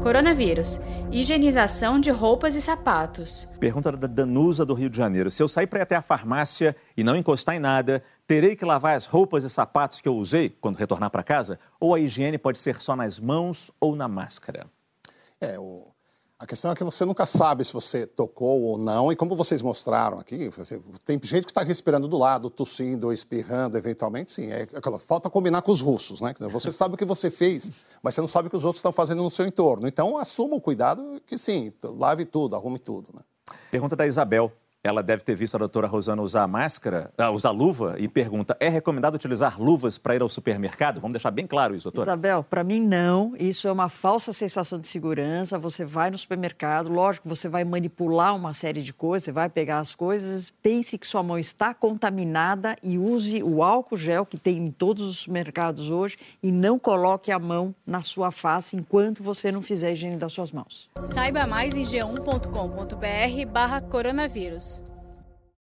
Coronavírus. Higienização de roupas e sapatos. Pergunta da Danusa do Rio de Janeiro. Se eu sair para ir até a farmácia e não encostar em nada, terei que lavar as roupas e sapatos que eu usei quando retornar para casa? Ou a higiene pode ser só nas mãos ou na máscara? É, o, a questão é que você nunca sabe se você tocou ou não, e como vocês mostraram aqui, tem gente que está respirando do lado, tossindo, espirrando, eventualmente, sim. É, é, falta combinar com os russos, né? Você sabe o que você fez, mas você não sabe o que os outros estão fazendo no seu entorno. Então, assuma o cuidado que sim, lave tudo, arrume tudo. Né? Pergunta da Isabel. Ela deve ter visto a doutora Rosana usar máscara, uh, usar luva e pergunta: é recomendado utilizar luvas para ir ao supermercado? Vamos deixar bem claro isso, doutora. Isabel, para mim não. Isso é uma falsa sensação de segurança. Você vai no supermercado, lógico, você vai manipular uma série de coisas, você vai pegar as coisas, pense que sua mão está contaminada e use o álcool gel que tem em todos os mercados hoje e não coloque a mão na sua face enquanto você não fizer a higiene das suas mãos. Saiba mais em g1.com.br/coronavírus.